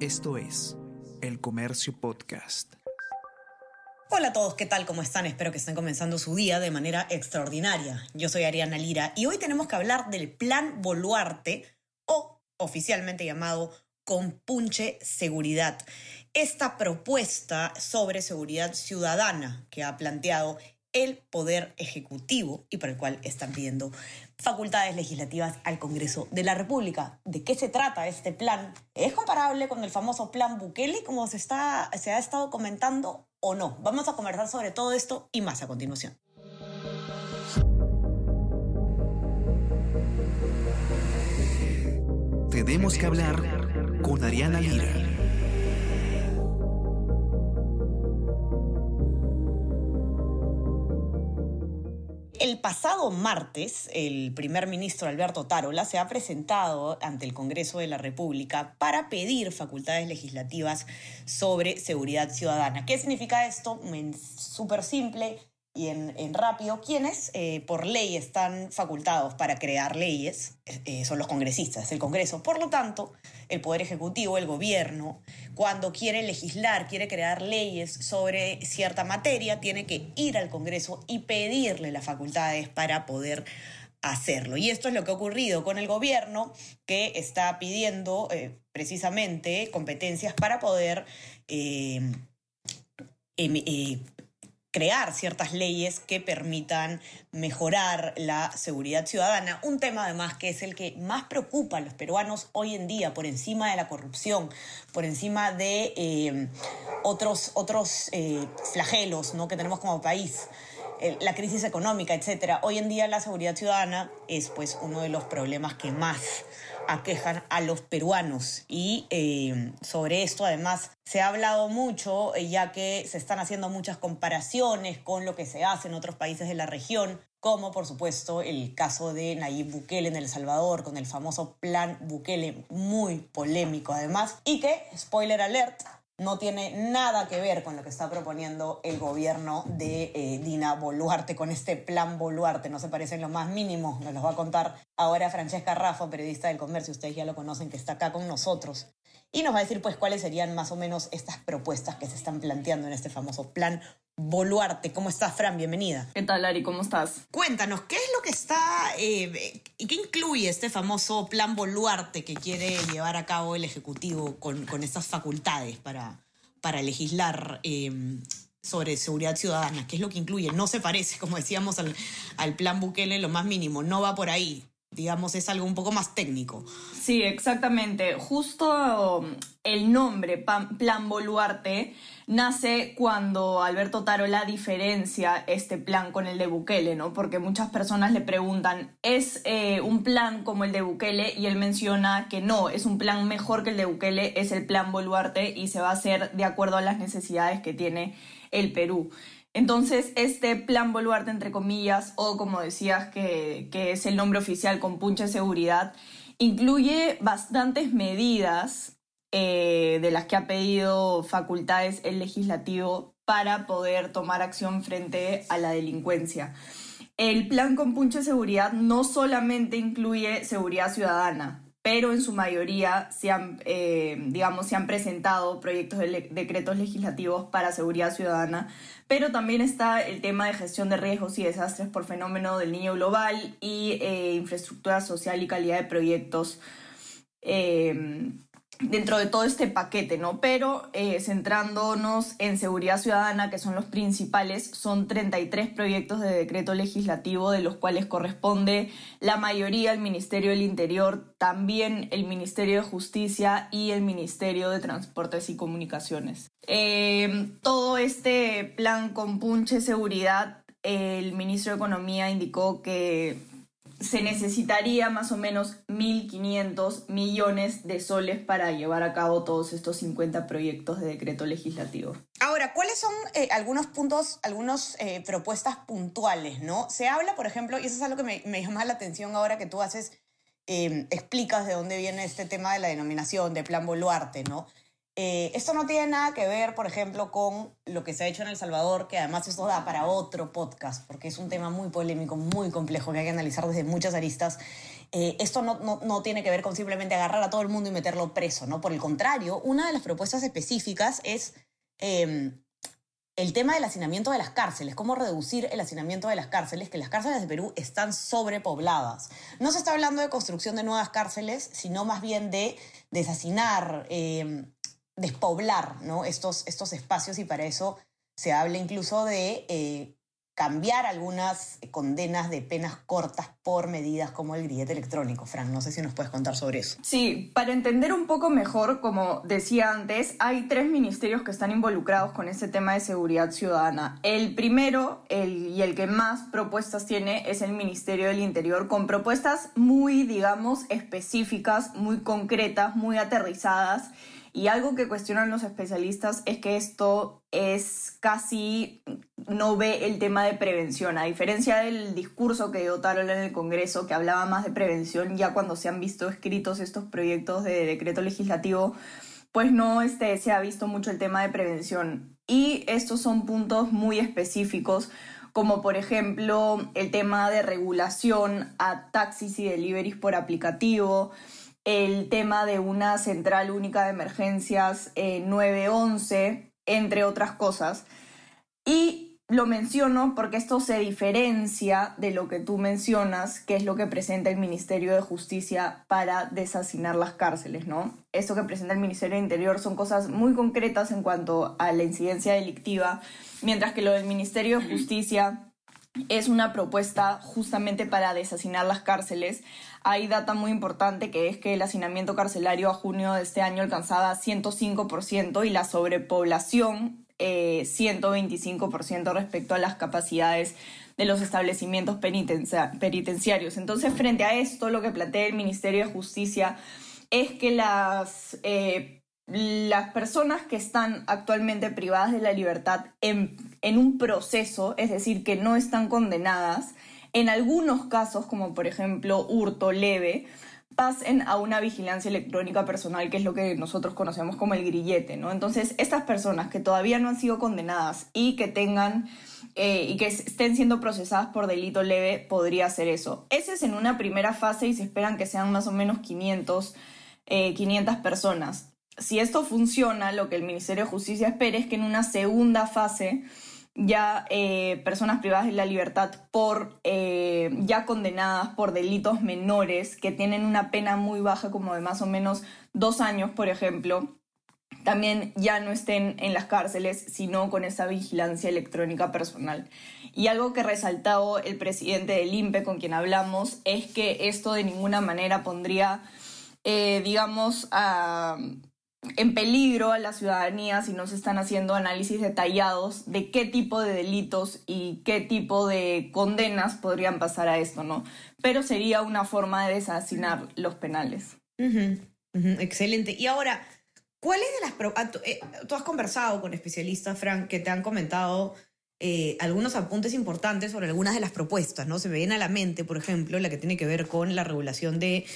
Esto es El Comercio Podcast. Hola a todos, ¿qué tal? ¿Cómo están? Espero que estén comenzando su día de manera extraordinaria. Yo soy Ariana Lira y hoy tenemos que hablar del Plan Boluarte o oficialmente llamado Compunche Seguridad. Esta propuesta sobre seguridad ciudadana que ha planteado el Poder Ejecutivo y por el cual están pidiendo facultades legislativas al Congreso de la República. ¿De qué se trata este plan? ¿Es comparable con el famoso plan Bukele, como se, está, se ha estado comentando, o no? Vamos a conversar sobre todo esto y más a continuación. Tenemos que hablar con Ariana Lira. Pasado martes, el primer ministro Alberto Tarola se ha presentado ante el Congreso de la República para pedir facultades legislativas sobre seguridad ciudadana. ¿Qué significa esto? Súper simple y en, rápido, quienes eh, por ley están facultados para crear leyes eh, son los congresistas, el Congreso. Por lo tanto, el Poder Ejecutivo, el gobierno, cuando quiere legislar, quiere crear leyes sobre cierta materia, tiene que ir al Congreso y pedirle las facultades para poder hacerlo. Y esto es lo que ha ocurrido con el gobierno, que está pidiendo eh, precisamente competencias para poder em, crear ciertas leyes que permitan mejorar la seguridad ciudadana. Un tema además que es el que más preocupa a los peruanos hoy en día, por encima de la corrupción, por encima de eh, otros, otros eh, flagelos ¿no? que tenemos como país la crisis económica, etcétera. Hoy en día la seguridad ciudadana es pues uno de los problemas que más aquejan a los peruanos. Y eh, sobre esto además se ha hablado mucho, eh, ya que se están haciendo muchas comparaciones con lo que se hace en otros países de la región, como por supuesto el caso de Nayib Bukele en El Salvador, con el famoso plan Bukele, muy polémico además, y que, spoiler alert, no tiene nada que ver con lo que está proponiendo el gobierno de eh, Dina Boluarte con este plan Boluarte. No se parece en lo más mínimo. Nos lo va a contar ahora Francesca Rafa, periodista del comercio. Ustedes ya lo conocen, que está acá con nosotros. Y nos va a decir pues cuáles serían más o menos estas propuestas que se están planteando en este famoso plan Boluarte. ¿Cómo estás, Fran? Bienvenida. ¿Qué tal, Ari? ¿Cómo estás? Cuéntanos, ¿qué es lo que está eh, y qué incluye este famoso plan Boluarte que quiere llevar a cabo el Ejecutivo con, con estas facultades para, para legislar eh, sobre seguridad ciudadana? ¿Qué es lo que incluye? No se parece, como decíamos, al, al plan Bukele, lo más mínimo, no va por ahí digamos, es algo un poco más técnico. Sí, exactamente. Justo el nombre Plan Boluarte nace cuando Alberto Tarola diferencia este plan con el de Bukele, ¿no? Porque muchas personas le preguntan, ¿es eh, un plan como el de Bukele? Y él menciona que no, es un plan mejor que el de Bukele, es el Plan Boluarte y se va a hacer de acuerdo a las necesidades que tiene el Perú. Entonces, este plan Boluarte, entre comillas, o como decías que, es el nombre oficial con puncha de seguridad, incluye bastantes medidas eh, de las que ha pedido facultades el legislativo para poder tomar acción frente a la delincuencia. El plan con puncha de seguridad no solamente incluye seguridad ciudadana, pero en su mayoría se han, eh, digamos, se han presentado proyectos de decretos legislativos para seguridad ciudadana, pero también está el tema de gestión de riesgos y desastres por fenómeno del niño global y eh, infraestructura social y calidad de proyectos. Eh, dentro de todo este paquete, ¿no? Pero eh, centrándonos en seguridad ciudadana, que son los principales, son 33 proyectos de decreto legislativo, de los cuales corresponde la mayoría al Ministerio del Interior, también el Ministerio de Justicia y el Ministerio de Transportes y Comunicaciones. Eh, todo este plan con punche seguridad, el ministro de Economía indicó que se necesitaría más o menos 1.500 millones de soles para llevar a cabo todos estos 50 proyectos de decreto legislativo. Ahora, ¿cuáles son eh, algunos puntos, algunas eh, propuestas puntuales? ¿no? Se habla, por ejemplo, y eso es algo que me, llama la atención ahora que tú haces, em, explicas de dónde viene este tema de la denominación de Plan Boluarte, ¿no? Eh, esto no tiene nada que ver, por ejemplo, con lo que se ha hecho en El Salvador, que además esto da para otro podcast, porque es un tema muy polémico, muy complejo, que hay que analizar desde muchas aristas. Eh, esto no, no, no, tiene que ver con simplemente agarrar a todo el mundo y meterlo preso, ¿no? Por el contrario, una de las propuestas específicas es eh, el tema del hacinamiento de las cárceles, cómo reducir el hacinamiento de las cárceles, que las cárceles de Perú están sobrepobladas. No se está hablando de construcción de nuevas cárceles, sino más bien de deshacinar, eh, despoblar ¿no? estos, estos espacios y para eso se habla incluso de eh, cambiar algunas condenas de penas cortas por medidas como el grillete electrónico. Fran, no sé si nos puedes contar sobre eso. Sí, para entender un poco mejor, como decía antes, hay tres ministerios que están involucrados con este tema de seguridad ciudadana. El primero el, y el que más propuestas tiene es el Ministerio del Interior, con propuestas muy, digamos, específicas, muy concretas, muy aterrizadas. Y algo que cuestionan los especialistas es que esto es casi no ve el tema de prevención, a diferencia del discurso que dio Tarola en el Congreso, que hablaba más de prevención, ya cuando se han visto escritos estos proyectos de decreto legislativo, pues no este, se ha visto mucho el tema de prevención. Y estos son puntos muy específicos, como por ejemplo el tema de regulación a taxis y deliveries por aplicativo, el tema de una central única de emergencias eh, 911, entre otras cosas. Y lo menciono porque esto se diferencia de lo que tú mencionas, que es lo que presenta el Ministerio de Justicia para desasinar las cárceles, ¿no? Esto que presenta el Ministerio de Interior son cosas muy concretas en cuanto a la incidencia delictiva, mientras que lo del Ministerio de Justicia es una propuesta justamente para desasinar las cárceles. Hay data muy importante que es que el hacinamiento carcelario a junio de este año alcanzaba 105% y la sobrepoblación eh, 125% respecto a las capacidades de los establecimientos penitenciarios. Entonces, frente a esto, lo que plantea el Ministerio de Justicia es que las eh, las personas que están actualmente privadas de la libertad en, en, un proceso, es decir, que no están condenadas, en algunos casos, como por ejemplo hurto leve, pasen a una vigilancia electrónica personal, que es lo que nosotros conocemos como el grillete. Entonces, estas personas que todavía no han sido condenadas y que tengan eh, y que estén siendo procesadas por delito leve, podría hacer eso. Ese es en una primera fase y se esperan que sean más o menos 500, eh, 500 personas si esto funciona, lo que el Ministerio de Justicia espera es que en una segunda fase ya eh, personas privadas de la libertad por eh, ya condenadas por delitos menores que tienen una pena muy baja como de más o menos dos años por ejemplo también ya no estén en las cárceles sino con esa vigilancia electrónica personal. Y algo que resaltado el presidente del INPE con quien hablamos es que esto de ninguna manera pondría eh, digamos a en peligro a la ciudadanía si no se están haciendo análisis detallados de qué tipo de delitos y qué tipo de condenas podrían pasar a esto, ¿no? Pero sería una forma de desasinar los penales. Excelente. Y ahora, ¿cuáles de las... Ah, eh, tú has conversado con especialistas, Frank, que te han comentado eh, algunos apuntes importantes sobre algunas de las propuestas, ¿no? Se me viene a la mente, por ejemplo, la que tiene que ver con la regulación de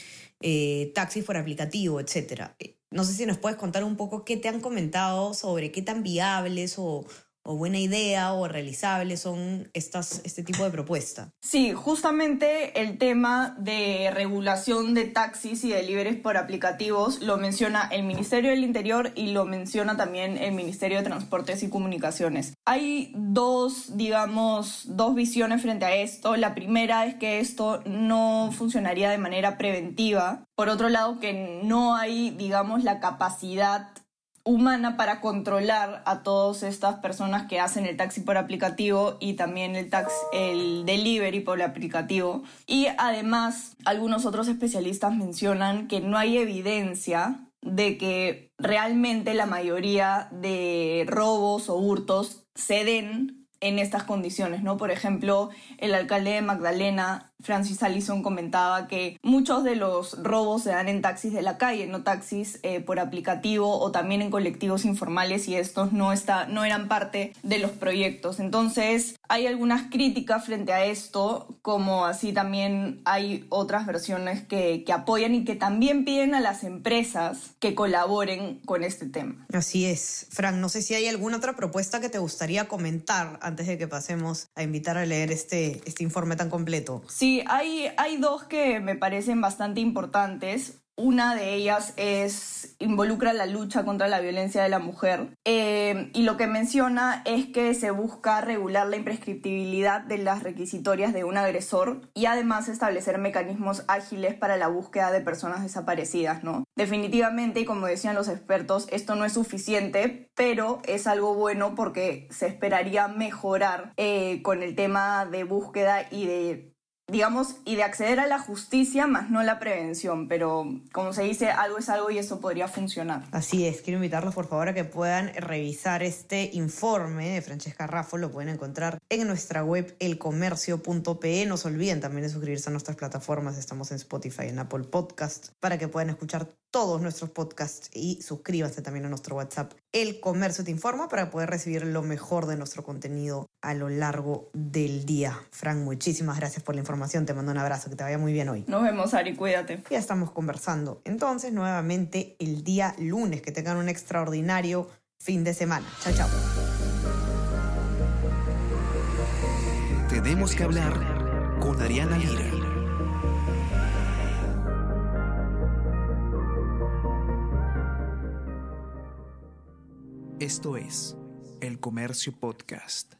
eh, taxis por aplicativo, etcétera. No sé si nos puedes contar un poco qué te han comentado sobre qué tan viables o, o buena idea o realizable son estas, este tipo de propuestas. Sí, justamente el tema de regulación de taxis y deliveries por aplicativos lo menciona el Ministerio del Interior y lo menciona también el Ministerio de Transportes y Comunicaciones. Hay dos, digamos, dos visiones frente a esto. La primera es que esto no funcionaría de manera preventiva. Por otro lado, que no hay, digamos, la capacidad humana para controlar a todas estas personas que hacen el taxi por aplicativo y también el, taxi, el delivery por aplicativo. Y además, algunos otros especialistas mencionan que no hay evidencia de que realmente la mayoría de robos o hurtos se den en estas condiciones, ¿no? Por ejemplo, el alcalde de Magdalena Francis Allison comentaba que muchos de los robos se dan en taxis de la calle, no taxis eh, por aplicativo o también en colectivos informales y estos no, está, no eran parte de los proyectos. Entonces hay algunas críticas frente a esto, como así también hay otras versiones que, que apoyan y que también piden a las empresas que colaboren con este tema. Así es. Frank, no sé si hay alguna otra propuesta que te gustaría comentar antes de que pasemos a invitar a leer este, este informe tan completo. Sí, hay, dos que me parecen bastante importantes. Una de ellas es involucra la lucha contra la violencia de la mujer eh, y lo que menciona es que se busca regular la imprescriptibilidad de las requisitorias de un agresor y además establecer mecanismos ágiles para la búsqueda de personas desaparecidas, ¿no? Definitivamente, y como decían los expertos, esto no es suficiente, pero es algo bueno porque se esperaría mejorar eh, con el tema de búsqueda y de digamos, y de acceder a la justicia más no la prevención, pero como se dice, algo es algo y eso podría funcionar. Así es, quiero invitarlos por favor a que puedan revisar este informe de Francesca Raffo, lo pueden encontrar en nuestra web elcomercio.pe, no se olviden también de suscribirse a nuestras plataformas, estamos en Spotify, en Apple Podcast, para que puedan escuchar todos nuestros podcasts y suscríbanse también a nuestro WhatsApp. El Comercio te informa para poder recibir lo mejor de nuestro contenido a lo largo del día. Frank, muchísimas gracias por la información. Te mando un abrazo, que te vaya muy bien hoy. Nos vemos, Ari, cuídate. Ya estamos conversando. Entonces, nuevamente el día lunes. Que tengan un extraordinario fin de semana. Chao, chao. Tenemos que hablar con Ariana Lira. Esto es El Comercio Podcast.